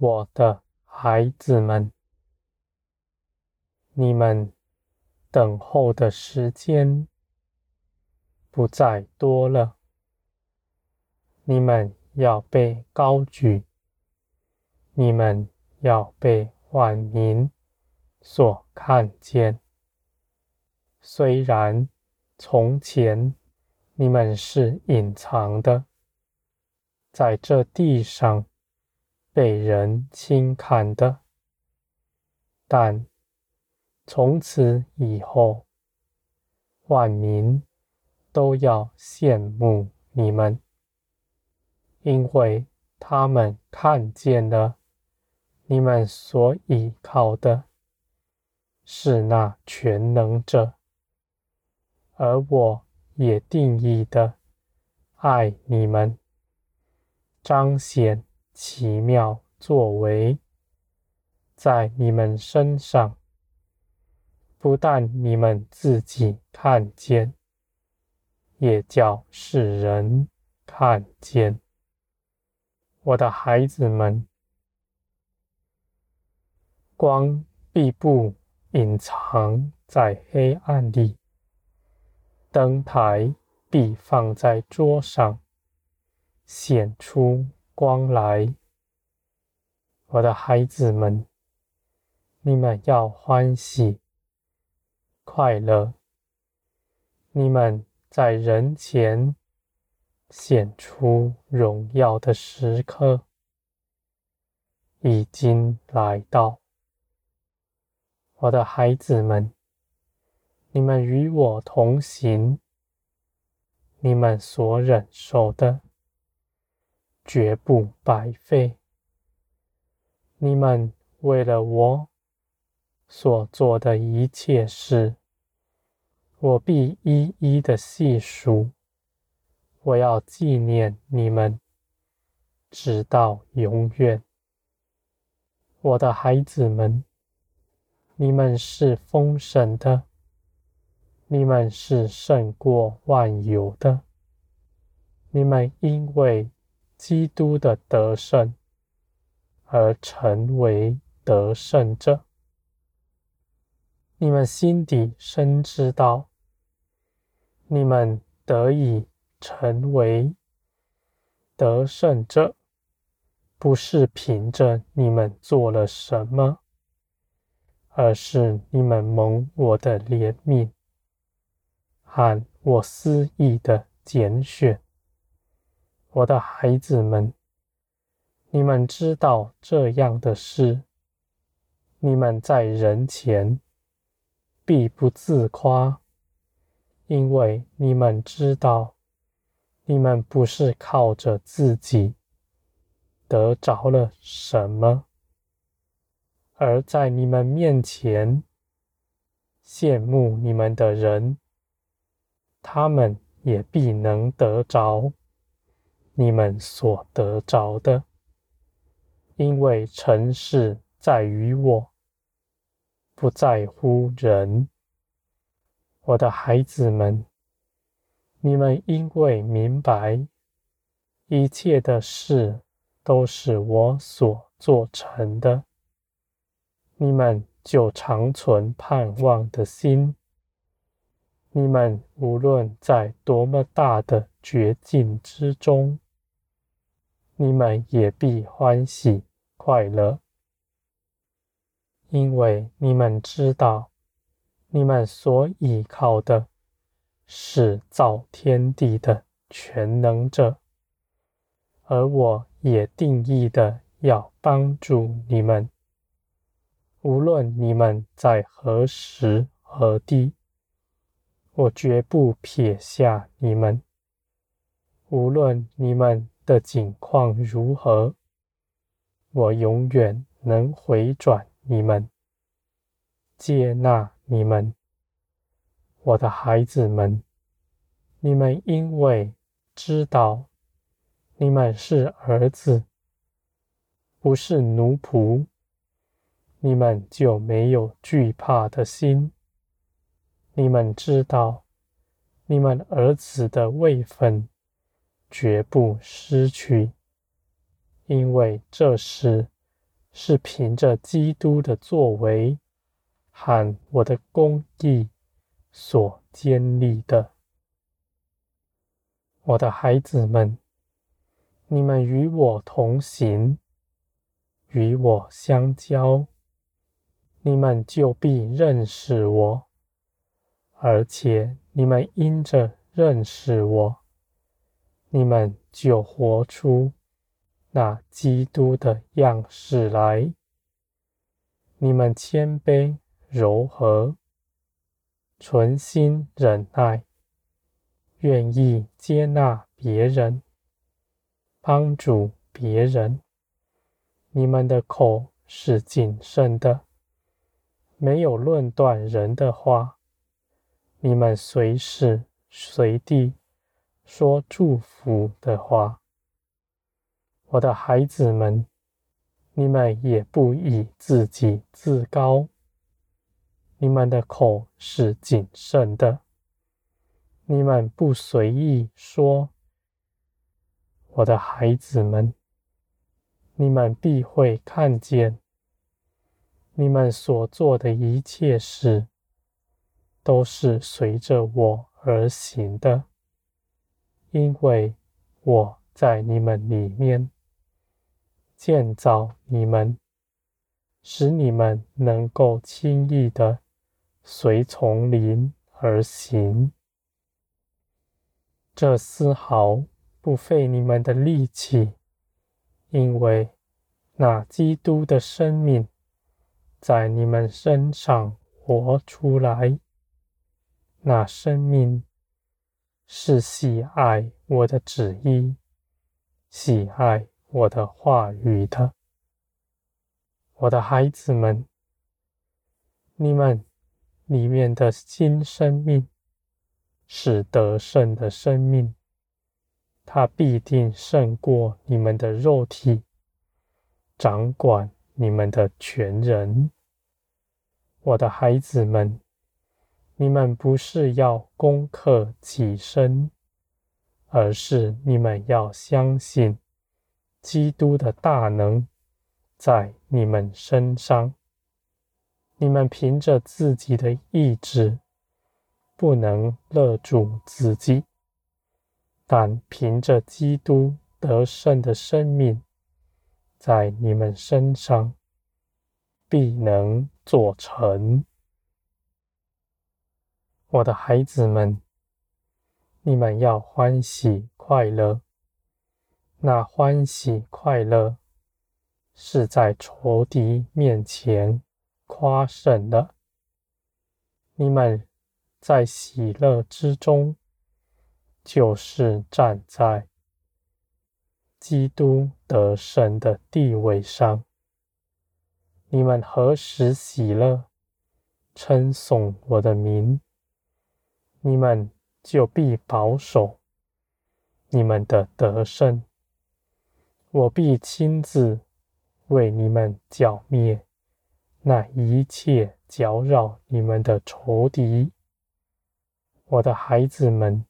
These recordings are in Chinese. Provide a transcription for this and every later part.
我的孩子们，你们等候的时间不再多了，你们要被高举，你们要被万民所看见。虽然从前你们是隐藏的，在这地上被人轻看的，但从此以后，万民都要羡慕你们，因为他们看见了你们所倚靠的是那全能者。而我也定义的爱你们，彰显奇妙作为在你们身上，不但你们自己看见，也叫世人看见。我的孩子们，光必不隐藏在黑暗里。灯台必放在桌上，显出光来。我的孩子们，你们要欢喜快乐。你们在人前显出荣耀的时刻已经来到。我的孩子们。你们与我同行，你们所忍受的绝不白费。你们为了我所做的一切事，我必一一的细数。我要纪念你们，直到永远。我的孩子们，你们是丰盛的。你们是胜过万有的，你们因为基督的得胜而成为得胜者。你们心底深知道，你们得以成为得胜者，不是凭着你们做了什么，而是你们蒙我的怜悯。喊我私意的拣选，我的孩子们，你们知道这样的事，你们在人前必不自夸，因为你们知道，你们不是靠着自己得着了什么，而在你们面前羡慕你们的人。他们也必能得着你们所得着的，因为成事在于我，不在乎人。我的孩子们，你们因为明白一切的事都是我所做成的，你们就长存盼望的心。你们无论在多么大的绝境之中，你们也必欢喜快乐，因为你们知道，你们所倚靠的是造天地的全能者，而我也定义的要帮助你们，无论你们在何时何地。我绝不撇下你们，无论你们的境况如何，我永远能回转你们，接纳你们，我的孩子们。你们因为知道你们是儿子，不是奴仆，你们就没有惧怕的心。你们知道，你们儿子的位分绝不失去，因为这是是凭着基督的作为和我的公义所建立的。我的孩子们，你们与我同行，与我相交，你们就必认识我，而且你们因着认识我，你们就活出那基督的样式来。你们谦卑、柔和、存心忍耐，愿意接纳别人，帮助别人。你们的口是谨慎的，没有论断人的话。你们随时随地说祝福的话。我的孩子们，你们也不以自己自高。你们的口是谨慎的，你们不随意说。我的孩子们，你们必会看见，你们所做的一切事，都是随着我而行的，因为我在你们里面。建造你们，使你们能够轻易的随从灵而行，这丝毫不费你们的力气，因为那基督的生命在你们身上活出来，那生命是喜爱我的旨意，喜爱。我的话语的，我的孩子们，你们里面的新生命是得胜的生命，它必定胜过你们的肉体，掌管你们的全人。我的孩子们，你们不是要攻克己身，而是你们要相信。基督的大能在你们身上，你们凭着自己的意志不能勒住自己，但凭着基督得胜的生命在你们身上，必能做成。我的孩子们，你们要欢喜快乐。那欢喜快乐是在仇敌面前夸胜的。你们在喜乐之中，就是站在基督得胜的地位上。你们何时喜乐，称颂我的名，你们就必保守你们的得胜。我必亲自为你们剿灭那一切搅扰你们的仇敌。我的孩子们，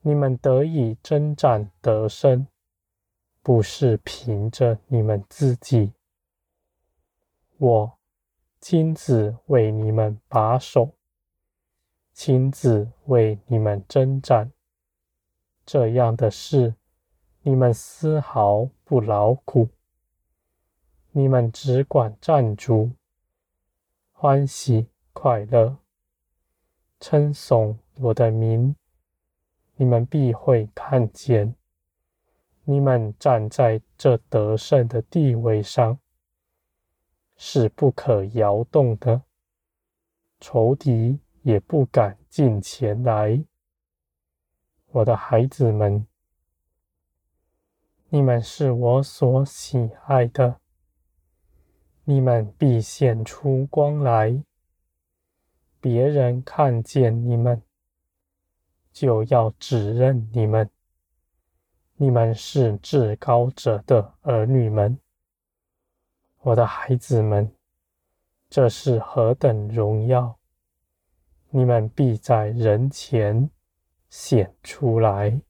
你们得以征战得胜，不是凭着你们自己。我亲自为你们把守，亲自为你们征战，这样的事。你们丝毫不劳苦，你们只管站住，欢喜快乐，称颂我的名。你们必会看见，你们站在这得胜的地位上，是不可摇动的，仇敌也不敢近前来。我的孩子们。你们是我所喜爱的，你们必显出光来。别人看见你们，就要指认你们。你们是至高者的儿女们，我的孩子们，这是何等荣耀！你们必在人前显出来。